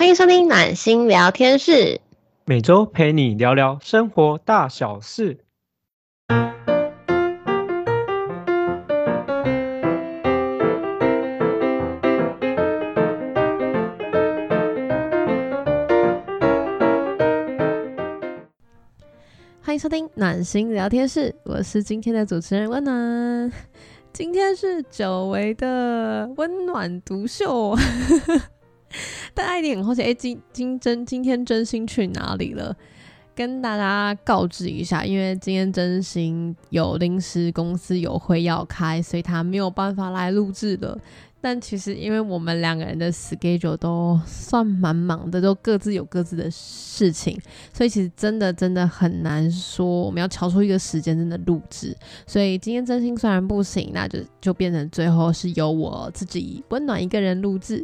欢迎收听暖心聊天室，每周陪你聊聊生活大小事。欢迎收听暖心聊天室，我是今天的主持人温暖。今天是久违的温暖独秀，大家一定很好奇，哎，今今真今天真心去哪里了？跟大家告知一下，因为今天真心有临时公司有会要开，所以他没有办法来录制了。但其实，因为我们两个人的 schedule 都算蛮忙的，都各自有各自的事情，所以其实真的真的很难说我们要调出一个时间真的录制。所以今天真心虽然不行，那就就变成最后是由我自己温暖一个人录制。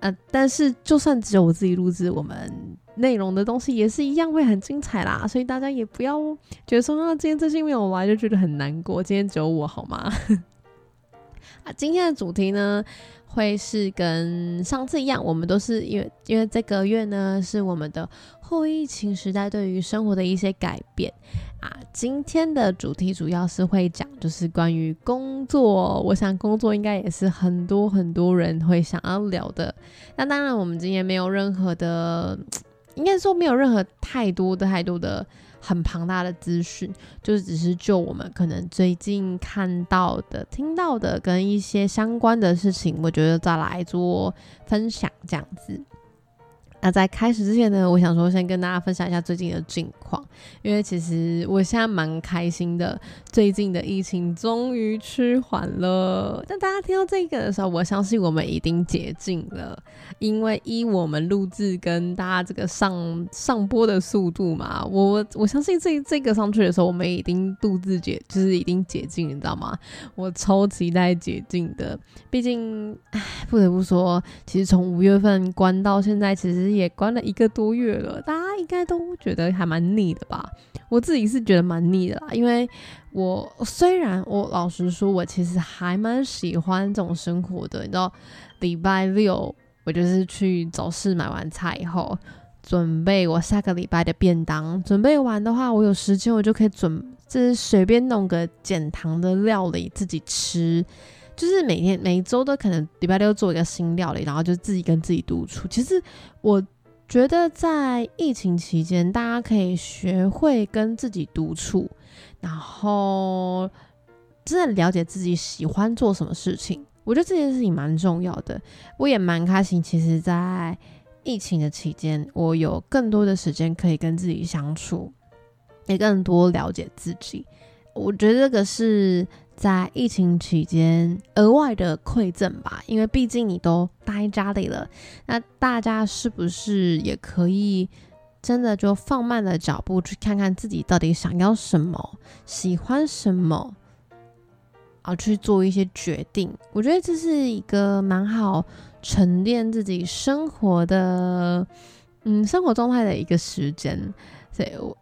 呃，但是就算只有我自己录制，我们内容的东西也是一样会很精彩啦。所以大家也不要觉得说啊，今天这些没有来就觉得很难过。今天只有我好吗？啊，今天的主题呢，会是跟上次一样，我们都是因为因为这个月呢是我们的后疫情时代对于生活的一些改变啊。今天的主题主要是会讲，就是关于工作。我想工作应该也是很多很多人会想要聊的。那当然，我们今天没有任何的，应该说没有任何太多的太多的。很庞大的资讯，就是只是就我们可能最近看到的、听到的跟一些相关的事情，我觉得再来做分享这样子。那在开始之前呢，我想说先跟大家分享一下最近的近况，因为其实我现在蛮开心的，最近的疫情终于趋缓了。但大家听到这个的时候，我相信我们已经解禁了，因为依我们录制跟大家这个上上播的速度嘛，我我相信这这个上去的时候，我们已经录制解就是已经解禁，你知道吗？我超期待解禁的，毕竟唉，不得不说，其实从五月份关到现在，其实。也关了一个多月了，大家应该都觉得还蛮腻的吧？我自己是觉得蛮腻的啦，因为我虽然我老实说，我其实还蛮喜欢这种生活的。你知道，礼拜六我就是去早市买完菜以后，准备我下个礼拜的便当。准备完的话，我有时间我就可以准，就是随便弄个减糖的料理自己吃。就是每天每周都可能礼拜六做一个新料理，然后就自己跟自己独处。其实我觉得在疫情期间，大家可以学会跟自己独处，然后真的了解自己喜欢做什么事情。我觉得这件事情蛮重要的。我也蛮开心，其实，在疫情的期间，我有更多的时间可以跟自己相处，也更多了解自己。我觉得这个是。在疫情期间额外的馈赠吧，因为毕竟你都待家里了，那大家是不是也可以真的就放慢了脚步，去看看自己到底想要什么，喜欢什么，而去做一些决定？我觉得这是一个蛮好沉淀自己生活的，嗯，生活状态的一个时间，所以我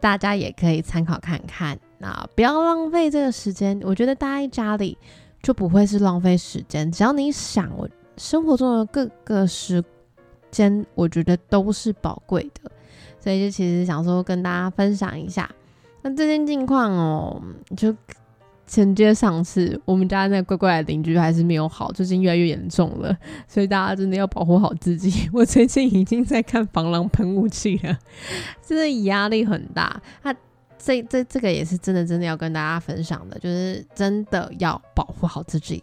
大家也可以参考看看。那不要浪费这个时间，我觉得待在家里就不会是浪费时间。只要你想，我生活中的各个时间，我觉得都是宝贵的。所以就其实想说跟大家分享一下。那最近近况哦，就承接上次我们家那乖乖的邻居还是没有好，最近越来越严重了。所以大家真的要保护好自己。我最近已经在看防狼喷雾器了，真的压力很大。他。这这这个也是真的真的要跟大家分享的，就是真的要保护好自己，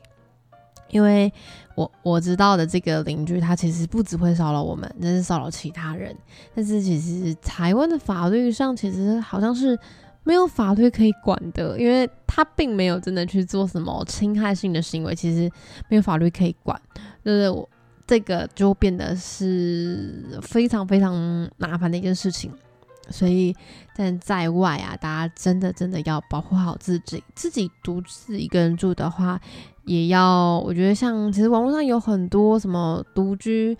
因为我我知道的这个邻居，他其实不只会骚扰我们，那是骚扰其他人。但是其实台湾的法律上，其实好像是没有法律可以管的，因为他并没有真的去做什么侵害性的行为，其实没有法律可以管，就是我这个就变得是非常非常麻烦的一件事情。所以，但在外啊，大家真的真的要保护好自己。自己独自一个人住的话，也要我觉得像其实网络上有很多什么独居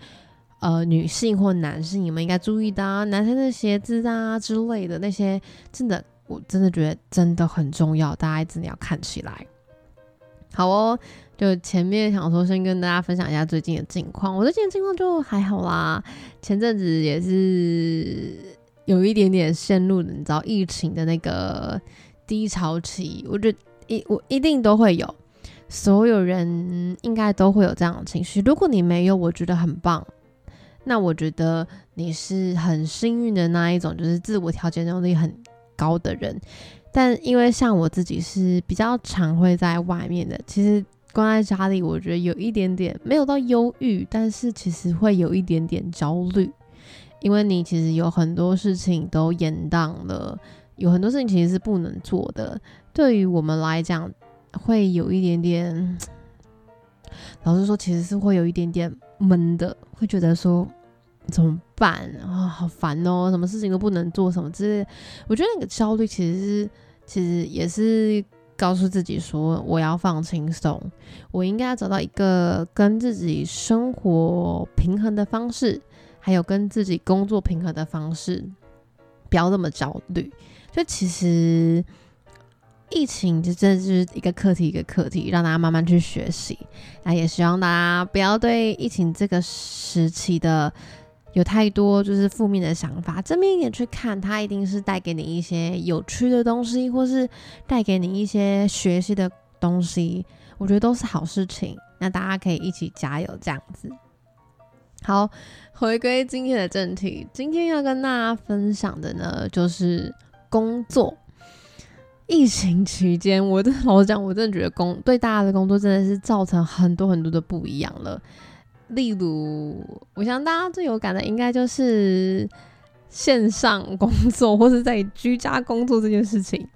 呃女性或男性，你们应该注意的啊，男生的鞋子啊之类的那些，真的我真的觉得真的很重要，大家真的要看起来。好哦，就前面想说先跟大家分享一下最近的近况。我最近的近况就还好啦，前阵子也是有一点点陷入你知道疫情的那个低潮期。我觉得一我一定都会有，所有人应该都会有这样的情绪。如果你没有，我觉得很棒。那我觉得你是很幸运的那一种，就是自我调节能力很高的人。但因为像我自己是比较常会在外面的，其实关在家里，我觉得有一点点没有到忧郁，但是其实会有一点点焦虑，因为你其实有很多事情都延宕了，有很多事情其实是不能做的。对于我们来讲，会有一点点，老实说，其实是会有一点点闷的，会觉得说。怎么办啊？好烦哦！什么事情都不能做，什么之类。我觉得那个焦虑其实是，其实也是告诉自己说，我要放轻松，我应该要找到一个跟自己生活平衡的方式，还有跟自己工作平衡的方式，不要那么焦虑。就其实疫情就真的是一个课题，一个课题，让大家慢慢去学习。那也希望大家不要对疫情这个时期的。有太多就是负面的想法，正面一点去看，它一定是带给你一些有趣的东西，或是带给你一些学习的东西，我觉得都是好事情。那大家可以一起加油，这样子。好，回归今天的正题，今天要跟大家分享的呢，就是工作。疫情期间，我真的老实讲，我真的觉得工对大家的工作真的是造成很多很多的不一样了。例如，我想大家最有感的应该就是线上工作或是在居家工作这件事情。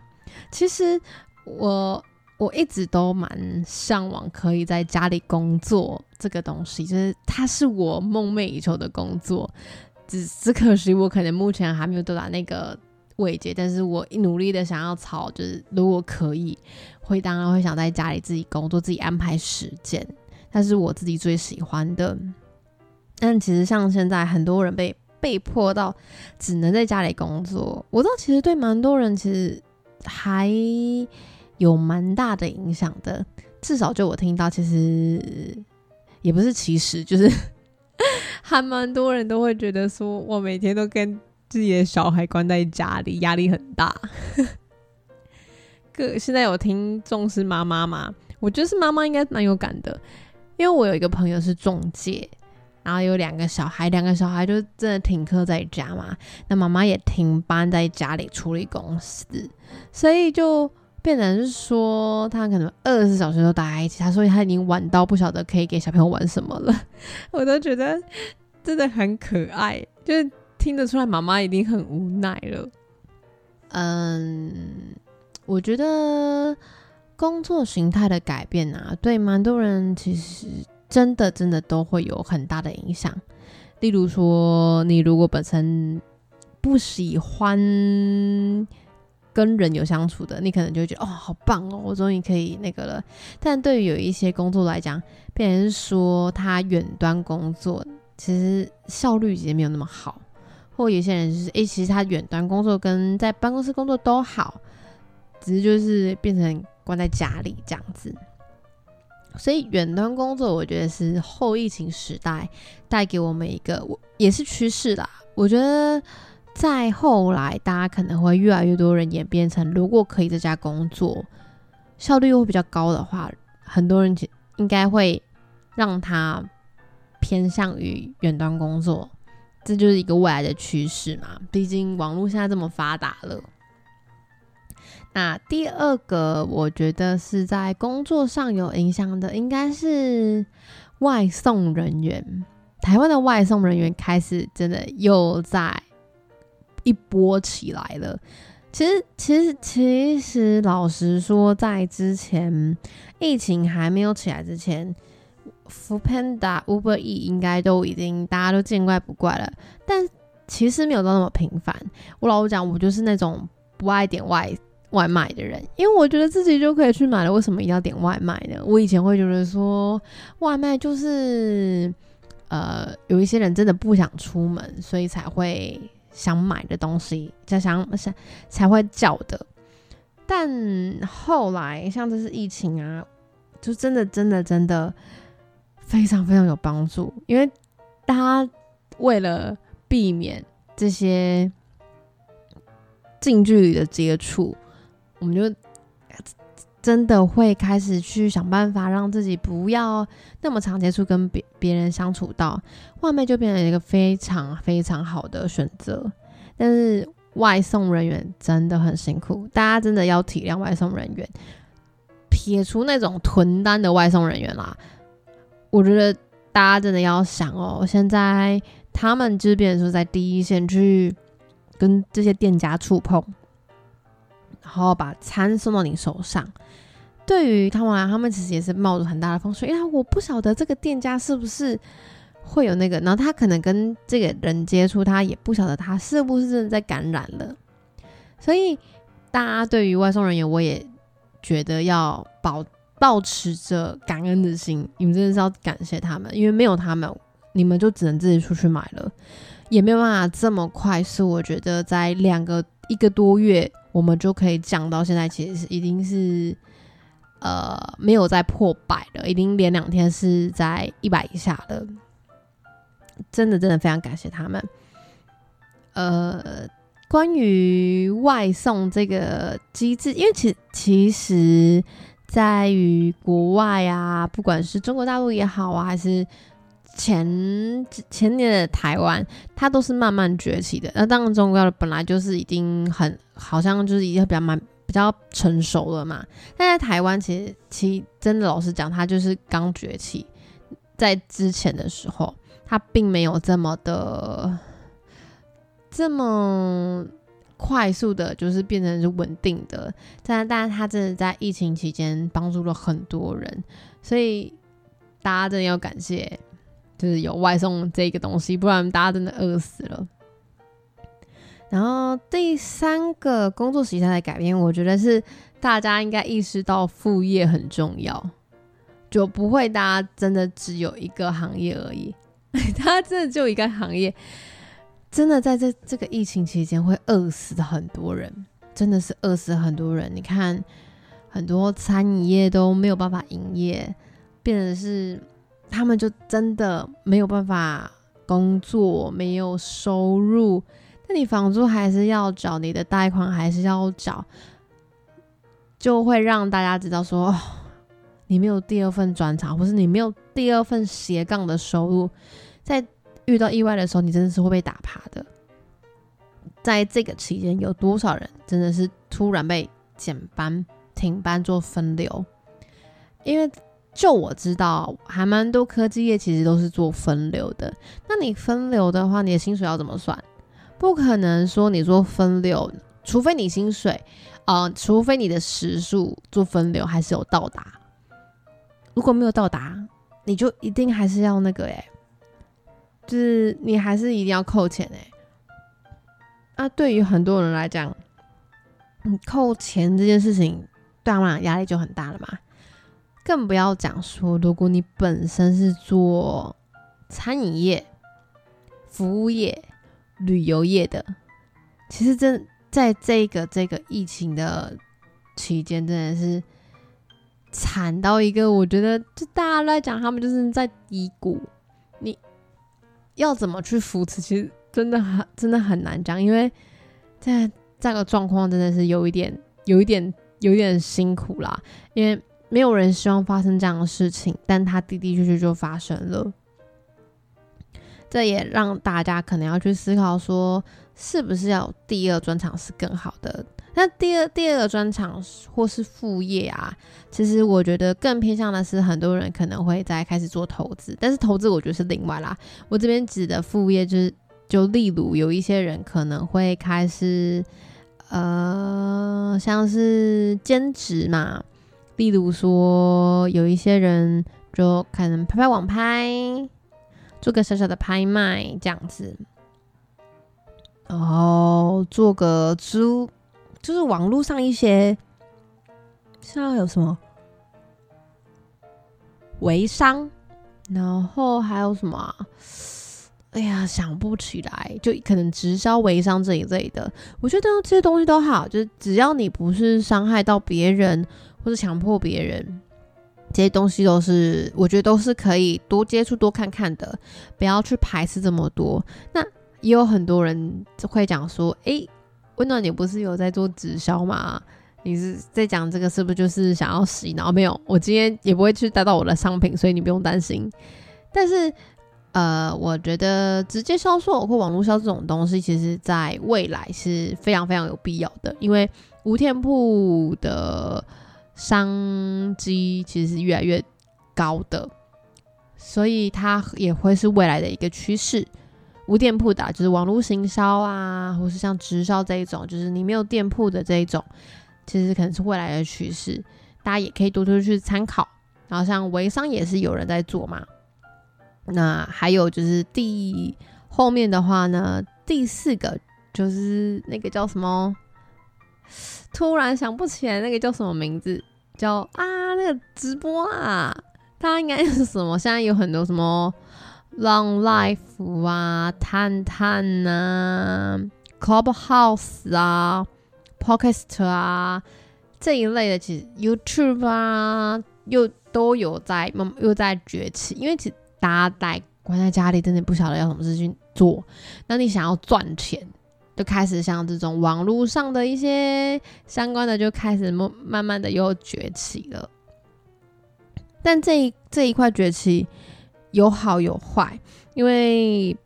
其实我我一直都蛮向往可以在家里工作这个东西，就是它是我梦寐以求的工作。只只可惜我可能目前还没有到达那个位阶，但是我一努力的想要朝，就是如果可以，会当然会想在家里自己工作，自己安排时间。但是我自己最喜欢的，但其实像现在很多人被被迫到只能在家里工作，我知道其实对蛮多人其实还有蛮大的影响的。至少就我听到，其实也不是其实，就是 还蛮多人都会觉得说，我每天都跟自己的小孩关在家里，压力很大。个现在有听众是妈妈吗？我觉得是妈妈应该蛮有感的。因为我有一个朋友是中介，然后有两个小孩，两个小孩就真的停课在家嘛，那妈妈也停班在家里处理公司，所以就变成是说他可能二十四小时都待在一起。他说他已经晚到不晓得可以给小朋友玩什么了，我都觉得真的很可爱，就是听得出来妈妈一定很无奈了。嗯，我觉得。工作形态的改变啊，对蛮多人其实真的真的都会有很大的影响。例如说，你如果本身不喜欢跟人有相处的，你可能就会觉得哦，好棒哦，我终于可以那个了。但对于有一些工作来讲，别人说他远端工作，其实效率其实没有那么好。或有些人就是，诶，其实他远端工作跟在办公室工作都好，只是就是变成。关在家里这样子，所以远端工作，我觉得是后疫情时代带给我们一个，我也是趋势啦。我觉得在后来，大家可能会越来越多人演变成，如果可以在家工作，效率又会比较高的话，很多人应该会让他偏向于远端工作，这就是一个未来的趋势嘛。毕竟网络现在这么发达了。那第二个，我觉得是在工作上有影响的，应该是外送人员。台湾的外送人员开始真的又在一波起来了。其实，其实，其实，老实说，在之前疫情还没有起来之前 f o o Panda、Uber E 应该都已经大家都见怪不怪了。但其实没有到那么频繁。我老实讲，我就是那种不爱点外。外卖的人，因为我觉得自己就可以去买了，为什么一定要点外卖呢？我以前会觉得说，外卖就是，呃，有一些人真的不想出门，所以才会想买的东西，才想想才会叫的。但后来像这次疫情啊，就真的真的真的非常非常有帮助，因为大家为了避免这些近距离的接触，我们就真的会开始去想办法让自己不要那么常接触跟别别人相处到，外卖就变成一个非常非常好的选择。但是外送人员真的很辛苦，大家真的要体谅外送人员。撇除那种囤单的外送人员啦，我觉得大家真的要想哦，现在他们就是变成说在第一线去跟这些店家触碰，然后把餐送到你手上。对于他们来，他们其实也是冒着很大的风险，因为我不晓得这个店家是不是会有那个，然后他可能跟这个人接触，他也不晓得他是不是真的在感染了。所以大家对于外送人员，我也觉得要保保持着感恩的心，你们真的是要感谢他们，因为没有他们，你们就只能自己出去买了，也没有办法这么快速。我觉得在两个一个多月，我们就可以降到现在，其实是已经是。呃，没有再破百了，已经连两天是在一百以下了。真的，真的非常感谢他们。呃，关于外送这个机制，因为其其实在于国外啊，不管是中国大陆也好啊，还是前前年的台湾，它都是慢慢崛起的。那当然，中国本来就是已经很好像就是已经比较慢。比较成熟了嘛，但在台湾其实，其真的老实讲，它就是刚崛起，在之前的时候，它并没有这么的这么快速的，就是变成是稳定的。但但是它真的在疫情期间帮助了很多人，所以大家真的要感谢，就是有外送这个东西，不然大家真的饿死了。然后第三个工作形态的改变，我觉得是大家应该意识到副业很重要，就不会大家真的只有一个行业而已。大家真的就一个行业，真的在这这个疫情期间会饿死很多人，真的是饿死很多人。你看，很多餐饮业都没有办法营业，变成是他们就真的没有办法工作，没有收入。那你房租还是要缴，你的贷款还是要缴，就会让大家知道说，你没有第二份专长，或是你没有第二份斜杠的收入，在遇到意外的时候，你真的是会被打趴的。在这个期间，有多少人真的是突然被减班、停班做分流？因为就我知道，还蛮多科技业其实都是做分流的。那你分流的话，你的薪水要怎么算？不可能说你做分流，除非你薪水，呃，除非你的时数做分流还是有到达。如果没有到达，你就一定还是要那个哎，就是你还是一定要扣钱哎。那对于很多人来讲，你扣钱这件事情，对他们俩压力就很大了嘛。更不要讲说，如果你本身是做餐饮业、服务业。旅游业的，其实真在这个这个疫情的期间，真的是惨到一个，我觉得就大家都在讲，他们就是在低谷。你要怎么去扶持？其实真的很真的很难讲，因为在这个状况真的是有一点有一点有一点辛苦啦。因为没有人希望发生这样的事情，但它的的确确就发生了。这也让大家可能要去思考，说是不是要第二专场是更好的？那第二第二个专场或是副业啊，其实我觉得更偏向的是很多人可能会在开始做投资，但是投资我觉得是另外啦。我这边指的副业就是，就例如有一些人可能会开始，呃，像是兼职嘛，例如说有一些人就可能拍拍网拍。做个小小的拍卖这样子，然后做个租，就是网络上一些像有什么微商，然后还有什么？哎呀，想不起来，就可能直销微商这一类的。我觉得这些东西都好，就是只要你不是伤害到别人或者强迫别人，这些东西都是我觉得都是可以多接触多看看的，不要去排斥这么多。那也有很多人就会讲说，诶，温暖，你不是有在做直销吗？你是在讲这个是不是就是想要洗脑？没有，我今天也不会去带到我的商品，所以你不用担心。但是，呃，我觉得直接销售或网络销这种东西，其实在未来是非常非常有必要的，因为无店铺的商机其实是越来越高的，所以它也会是未来的一个趋势。无店铺的，就是网络行销啊，或是像直销这一种，就是你没有店铺的这一种。其实可能是未来的趋势，大家也可以多多去参考。然后像微商也是有人在做嘛。那还有就是第后面的话呢，第四个就是那个叫什么？突然想不起来那个叫什么名字，叫啊那个直播啊，它应该是什么？现在有很多什么 Long Life 啊、探探啊、Clubhouse 啊。Podcast 啊这一类的，其实 YouTube 啊又都有在慢，又在崛起。因为其实大家待关在家里，真的不晓得要什么事情做。那你想要赚钱，就开始像这种网络上的一些相关的，就开始慢慢慢的又崛起了。但这一这一块崛起有好有坏，因为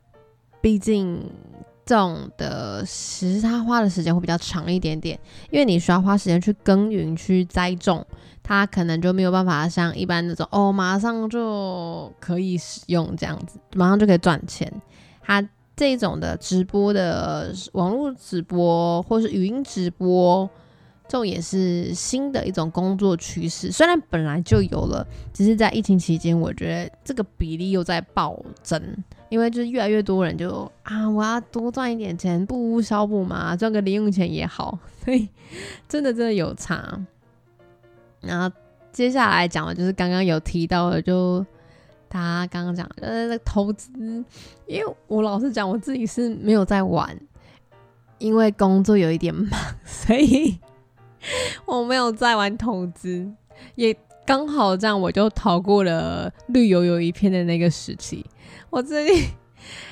毕竟。种的，其实它花的时间会比较长一点点，因为你需要花时间去耕耘、去栽种，它可能就没有办法像一般那种哦，马上就可以使用这样子，马上就可以赚钱。它这种的直播的网络直播或是语音直播，这种也是新的一种工作趋势。虽然本来就有了，只是在疫情期间，我觉得这个比例又在暴增。因为就是越来越多人就啊，我要多赚一点钱，不无小补嘛，赚个零用钱也好，所以真的真的有差。然后接下来讲的就是刚刚有提到的，就他刚刚讲呃投资，因为我老实讲，我自己是没有在玩，因为工作有一点忙，所以我没有在玩投资，也刚好这样，我就逃过了绿油油一片的那个时期。我最近，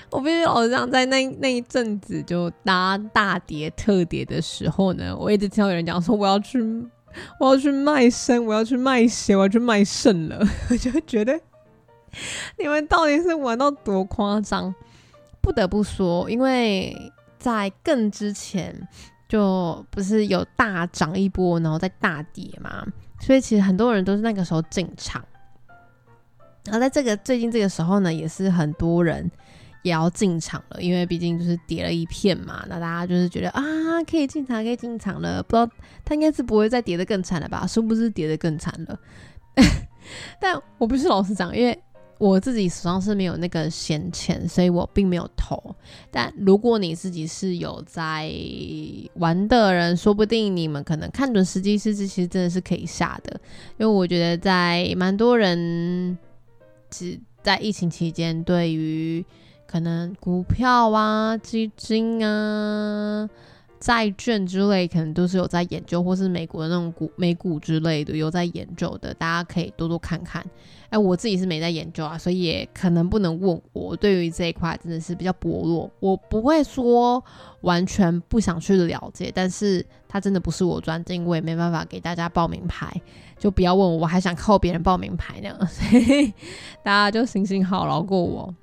我必须老实讲，在那那一阵子就大大跌特跌的时候呢，我一直听到有人讲说我要去，我要去卖身，我要去卖血，我要去卖肾了。我 就觉得 你们到底是玩到多夸张？不得不说，因为在更之前就不是有大涨一波，然后再大跌嘛，所以其实很多人都是那个时候进场。然后在这个最近这个时候呢，也是很多人也要进场了，因为毕竟就是跌了一片嘛。那大家就是觉得啊，可以进场，可以进场了。不知道他应该是不会再跌得更惨了吧？殊不知跌得更惨了？但我不是老实讲，因为我自己手上是没有那个闲钱，所以我并没有投。但如果你自己是有在玩的人，说不定你们可能看准时机，是这其实真的是可以下的。因为我觉得在蛮多人。只在疫情期间，对于可能股票啊、基金啊、债券之类，可能都是有在研究，或是美国的那种股、美股之类的有在研究的，大家可以多多看看。哎，我自己是没在研究啊，所以也可能不能问我。对于这一块真的是比较薄弱，我不会说完全不想去了解，但是它真的不是我专精，我也没办法给大家报名牌。就不要问我，我还想靠别人报名牌呢，所以大家就行行好，饶过我。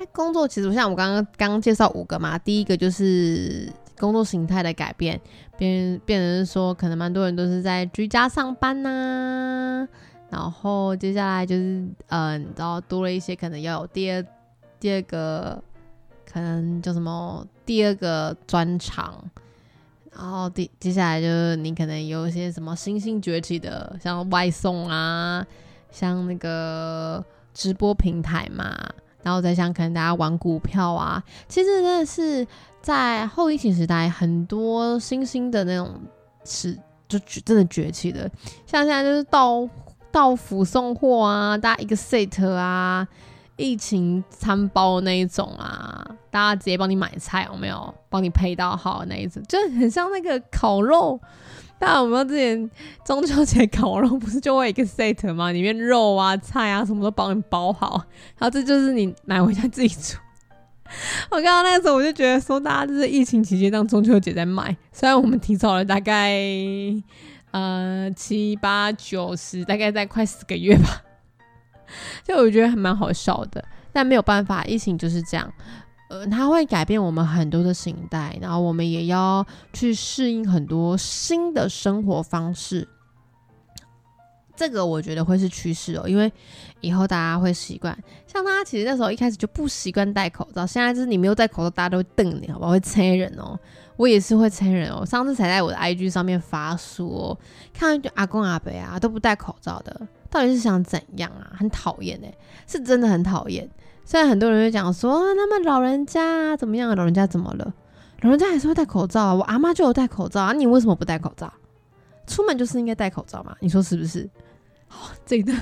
哎，工作其实像我刚刚刚刚介绍五个嘛，第一个就是工作形态的改变，变变成说可能蛮多人都是在居家上班呐，然后接下来就是嗯，然后多了一些可能要有第二第二个可能叫什么第二个专长。然后第接下来就是你可能有一些什么新兴崛起的，像外送啊，像那个直播平台嘛，然后再像可能大家玩股票啊，其实真的是在后疫情时代，很多新兴的那种是就真的崛起的，像现在就是到到府送货啊，大家一个 set 啊。疫情餐包那一种啊，大家直接帮你买菜，有没有？帮你配到好那一种，就很像那个烤肉 大家有没有之前中秋节烤肉不是就会一个 set 吗？里面肉啊、菜啊什么都帮你包好，然后这就是你买回家自己煮。我刚刚那个时候我就觉得说，大家就是疫情期间当中秋节在卖，虽然我们提早了大概呃七八九十，大概在快四个月吧，就我觉得还蛮好笑的。但没有办法，疫情就是这样，呃，它会改变我们很多的形态，然后我们也要去适应很多新的生活方式。这个我觉得会是趋势哦，因为以后大家会习惯。像他其实那时候一开始就不习惯戴口罩，现在就是你没有戴口罩，大家都会瞪你，好不好？会催人哦，我也是会催人哦。上次才在我的 IG 上面发说，看到阿公阿伯啊都不戴口罩的，到底是想怎样啊？很讨厌哎，是真的很讨厌。虽然很多人会讲说，他们老人家怎么样？老人家怎么了？老人家还是会戴口罩啊。我阿妈就有戴口罩啊，你为什么不戴口罩？出门就是应该戴口罩嘛，你说是不是？这段，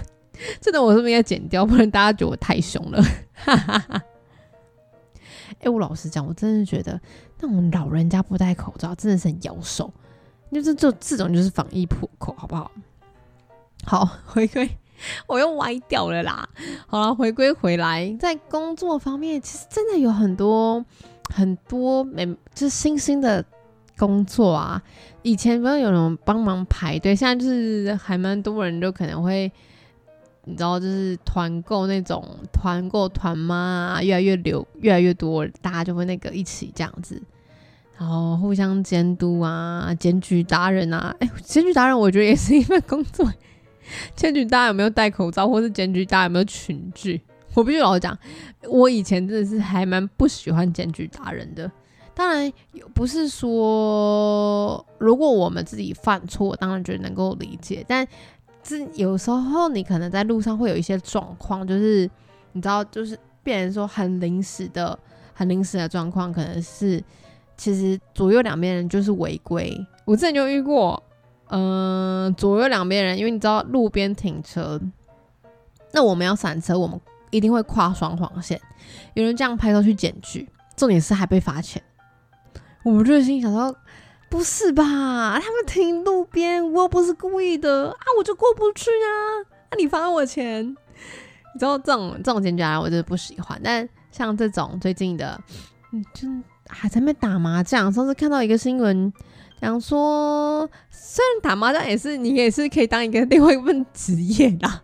这段我是不是应该剪掉？不然大家觉得我太凶了。哎，我老实讲，我真的觉得那种老人家不戴口罩真的是很妖兽，就是这这种就是防疫破口，好不好？好，回归，我又歪掉了啦。好了，回归回来，在工作方面，其实真的有很多很多没，就是新兴的。工作啊，以前不是有人帮忙排队，现在就是还蛮多人就可能会，你知道，就是团购那种团购团妈啊，越来越流，越来越多，大家就会那个一起这样子，然后互相监督啊，检举达人啊，哎，检举达人我觉得也是一份工作，检举大家有没有戴口罩，或是检举大家有没有群聚，我必须老实讲，我以前真的是还蛮不喜欢检举达人的。当然，不是说如果我们自己犯错，当然觉得能够理解。但这有时候你可能在路上会有一些状况，就是你知道，就是变成说很临时的、很临时的状况，可能是其实左右两边人就是违规。我之前就遇过，嗯，左右两边人，因为你知道路边停车，那我们要闪车，我们一定会跨双黄线。有人这样拍照去检举，重点是还被罚钱。我就心想说，不是吧？他们停路边，我又不是故意的啊，我就过不去啊！那你罚我钱，你知道这种这种检举啊，我真的不喜欢。但像这种最近的，嗯，就还在那打麻将。上次看到一个新闻，讲说，虽然打麻将也是你也是可以当一个另外一份职业啦。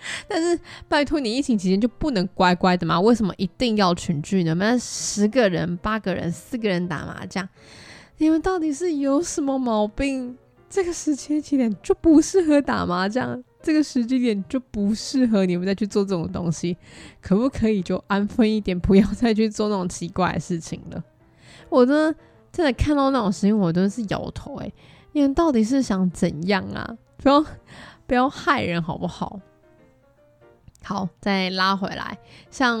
但是拜托你疫情期间就不能乖乖的吗？为什么一定要群聚呢？那十个人、八个人、四个人打麻将，你们到底是有什么毛病？这个时间点就不适合打麻将，这个时间点就不适合你们再去做这种东西，可不可以就安分一点，不要再去做那种奇怪的事情了？我真的真的看到那种声音，我都是摇头。哎，你们到底是想怎样啊？不要不要害人好不好？好，再拉回来，像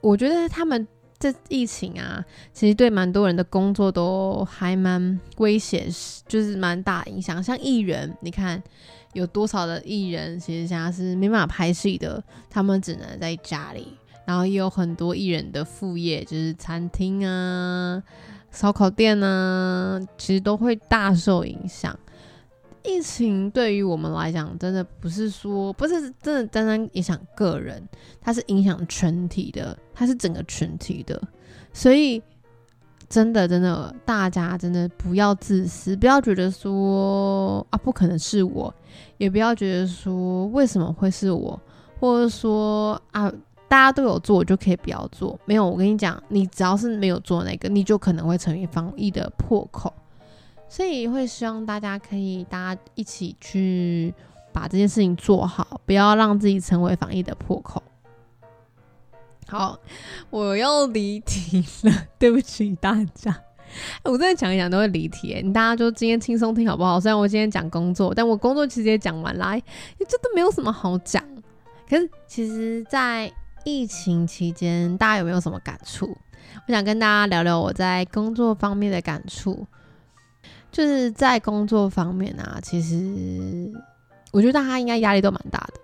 我觉得他们这疫情啊，其实对蛮多人的工作都还蛮威胁，就是蛮大影响。像艺人，你看有多少的艺人，其实现在是没办法拍戏的，他们只能在家里。然后也有很多艺人的副业，就是餐厅啊、烧烤店啊，其实都会大受影响。疫情对于我们来讲，真的不是说不是真的单单影响个人，它是影响全体的，它是整个群体的。所以真的真的，大家真的不要自私，不要觉得说啊不可能是我，也不要觉得说为什么会是我，或者说啊大家都有做，我就可以不要做。没有，我跟你讲，你只要是没有做那个，你就可能会成为防疫的破口。所以会希望大家可以大家一起去把这件事情做好，不要让自己成为防疫的破口。好，我要离题了，对不起大家。我真的讲一讲都会离题，你大家就今天轻松听好不好？虽然我今天讲工作，但我工作其实也讲完啦，这都没有什么好讲。可是其实，在疫情期间，大家有没有什么感触？我想跟大家聊聊我在工作方面的感触。就是在工作方面啊，其实我觉得大家应该压力都蛮大的。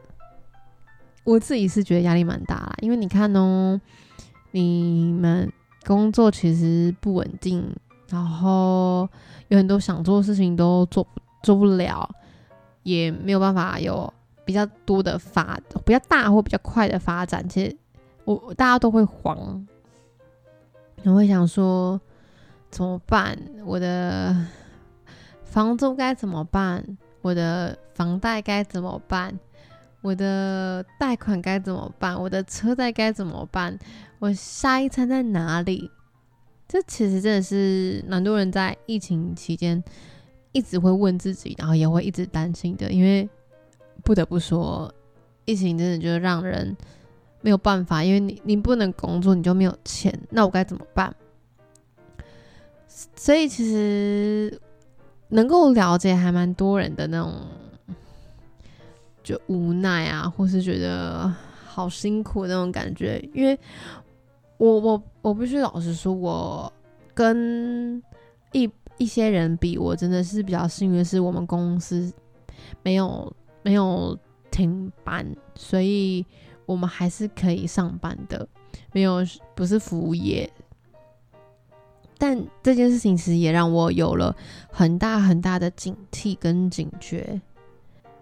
我自己是觉得压力蛮大啦，因为你看哦，你们工作其实不稳定，然后有很多想做的事情都做做不了，也没有办法有比较多的发比较大或比较快的发展。其实我大家都会慌，我会想说怎么办？我的房租该怎么办？我的房贷该怎么办？我的贷款该怎么办？我的车贷该怎么办？我下一餐在哪里？这其实真的是蛮多人在疫情期间一直会问自己，然后也会一直担心的。因为不得不说，疫情真的就让人没有办法，因为你你不能工作，你就没有钱，那我该怎么办？所以其实能够了解还蛮多人的那种。就无奈啊，或是觉得好辛苦那种感觉，因为我我我必须老实说，我跟一一些人比，我真的是比较幸运，是我们公司没有没有停班，所以我们还是可以上班的，没有不是服务业。但这件事情其实也让我有了很大很大的警惕跟警觉。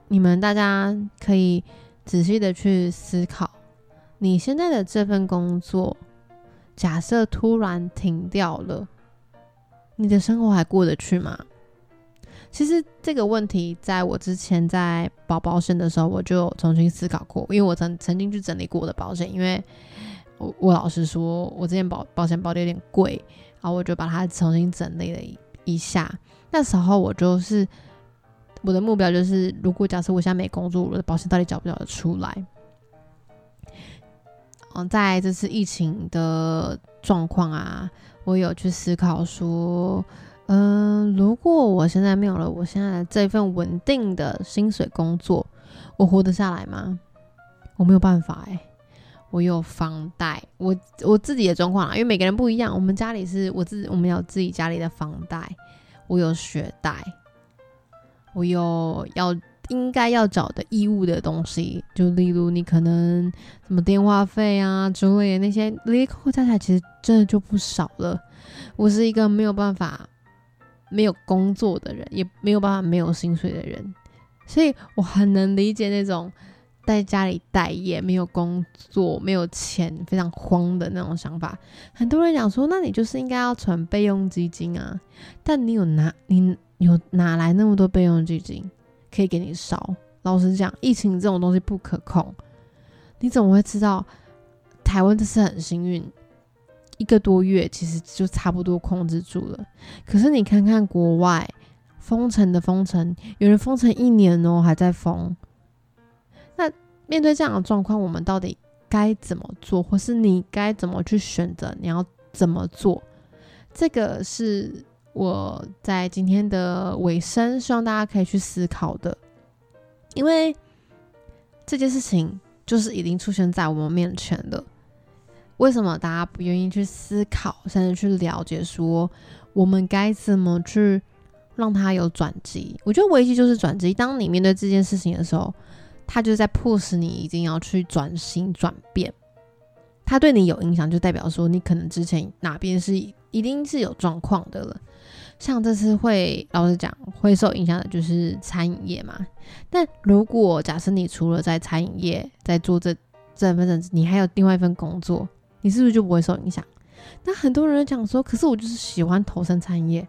你们大家可以仔细的去思考，你现在的这份工作，假设突然停掉了，你的生活还过得去吗？其实这个问题，在我之前在保保险的时候，我就重新思考过，因为我曾曾经去整理过我的保险，因为我我老实说，我之前保保险保的有点贵，然后我就把它重新整理了一一下，那时候我就是。我的目标就是，如果假设我现在没工作，我的保险到底缴不缴得出来？嗯，在这次疫情的状况啊，我有去思考说，嗯，如果我现在没有了我现在这份稳定的薪水工作，我活得下来吗？我没有办法哎，我有房贷，我我自己的状况啊，因为每个人不一样，我们家里是我自我们有自己家里的房贷，我有学贷。我有要应该要找的义务的东西，就例如你可能什么电话费啊之类的那些，离扣加起来其实真的就不少了。我是一个没有办法没有工作的人，也没有办法没有薪水的人，所以我很能理解那种在家里待业、没有工作、没有钱、非常慌的那种想法。很多人讲说，那你就是应该要存备用基金啊，但你有拿你。有哪来那么多备用基金可以给你烧？老实讲，疫情这种东西不可控，你怎么会知道？台湾这次很幸运，一个多月其实就差不多控制住了。可是你看看国外封城的封城，有人封城一年哦，还在封。那面对这样的状况，我们到底该怎么做，或是你该怎么去选择？你要怎么做？这个是。我在今天的尾声，希望大家可以去思考的，因为这件事情就是已经出现在我们面前了。为什么大家不愿意去思考，甚至去了解，说我们该怎么去让它有转机？我觉得危机就是转机。当你面对这件事情的时候，它就在迫使你一定要去转型转变。它对你有影响，就代表说你可能之前哪边是一定是有状况的了。像这次会，老实讲，会受影响的就是餐饮业嘛。但如果假设你除了在餐饮业在做这这份，你还有另外一份工作，你是不是就不会受影响？那很多人讲说，可是我就是喜欢投身餐饮业。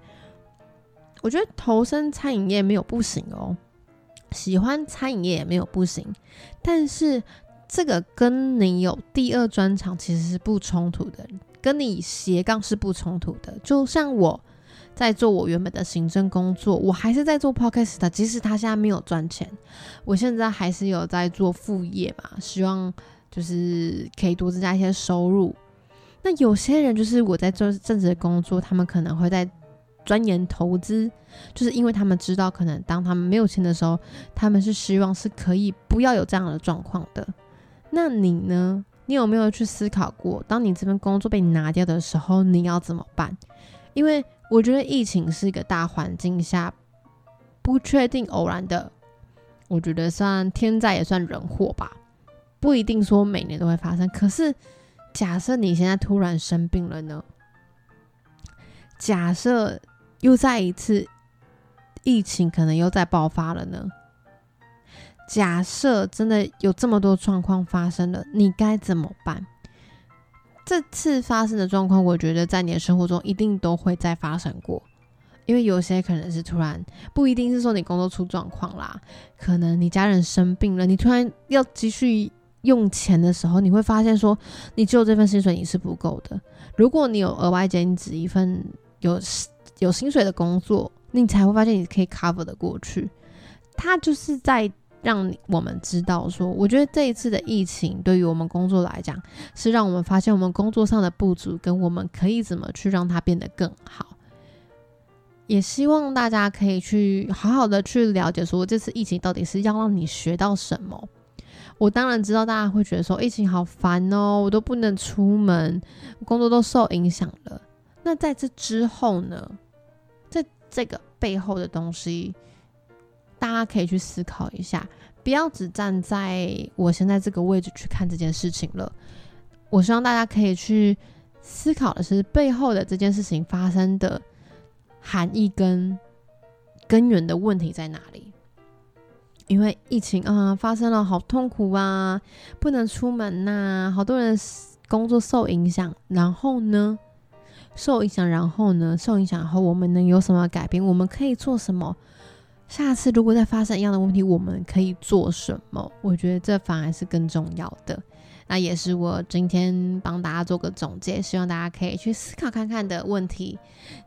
我觉得投身餐饮业没有不行哦，喜欢餐饮业也没有不行。但是这个跟你有第二专长其实是不冲突的，跟你斜杠是不冲突的。就像我。在做我原本的行政工作，我还是在做 podcast 的，即使他现在没有赚钱，我现在还是有在做副业嘛，希望就是可以多增加一些收入。那有些人就是我在做正职的工作，他们可能会在钻研投资，就是因为他们知道，可能当他们没有钱的时候，他们是希望是可以不要有这样的状况的。那你呢？你有没有去思考过，当你这份工作被拿掉的时候，你要怎么办？因为我觉得疫情是一个大环境下不确定、偶然的，我觉得算天灾也算人祸吧，不一定说每年都会发生。可是假设你现在突然生病了呢？假设又再一次疫情可能又在爆发了呢？假设真的有这么多状况发生了，你该怎么办？这次发生的状况，我觉得在你的生活中一定都会再发生过，因为有些可能是突然，不一定是说你工作出状况啦，可能你家人生病了，你突然要继续用钱的时候，你会发现说，你只有这份薪水你是不够的。如果你有额外兼职一份有有薪水的工作，你才会发现你可以 cover 的过去。它就是在。让我们知道，说我觉得这一次的疫情对于我们工作来讲，是让我们发现我们工作上的不足，跟我们可以怎么去让它变得更好。也希望大家可以去好好的去了解，说这次疫情到底是要让你学到什么。我当然知道大家会觉得说疫情好烦哦，我都不能出门，工作都受影响了。那在这之后呢？在这个背后的东西。大家可以去思考一下，不要只站在我现在这个位置去看这件事情了。我希望大家可以去思考的是背后的这件事情发生的含义跟根源的问题在哪里。因为疫情啊发生了，好痛苦啊，不能出门呐，好多人工作受影响。然后呢，受影响，然后呢，受影响后我们能有什么改变？我们可以做什么？下次如果再发生一样的问题，我们可以做什么？我觉得这反而是更重要的。那也是我今天帮大家做个总结，希望大家可以去思考看看的问题。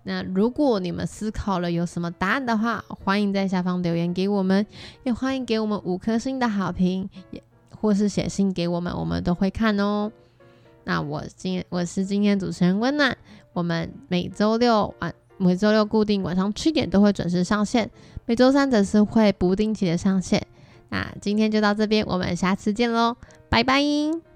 那如果你们思考了有什么答案的话，欢迎在下方留言给我们，也欢迎给我们五颗星的好评，也或是写信给我们，我们都会看哦。那我今我是今天主持人温暖，我们每周六晚。每周六固定晚上七点都会准时上线，每周三则是会不定期的上线。那今天就到这边，我们下次见喽，拜拜。